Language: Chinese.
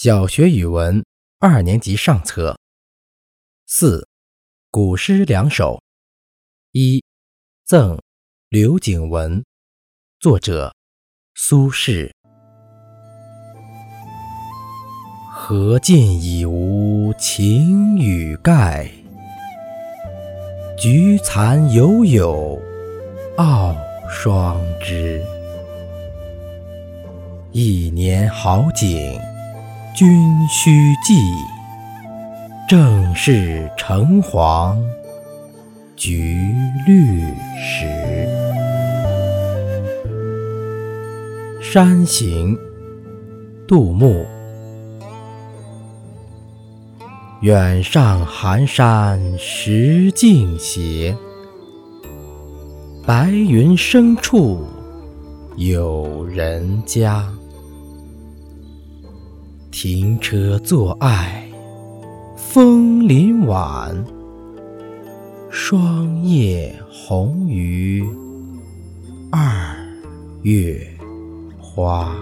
小学语文二年级上册。四，古诗两首。一，赠刘景文，作者苏轼。荷尽已无擎雨盖，菊残犹有傲霜枝。一年好景。君须记，正是橙黄橘绿时。山行，杜牧。远上寒山石径斜，白云深处有人家。停车坐爱枫林晚，霜叶红于二月花。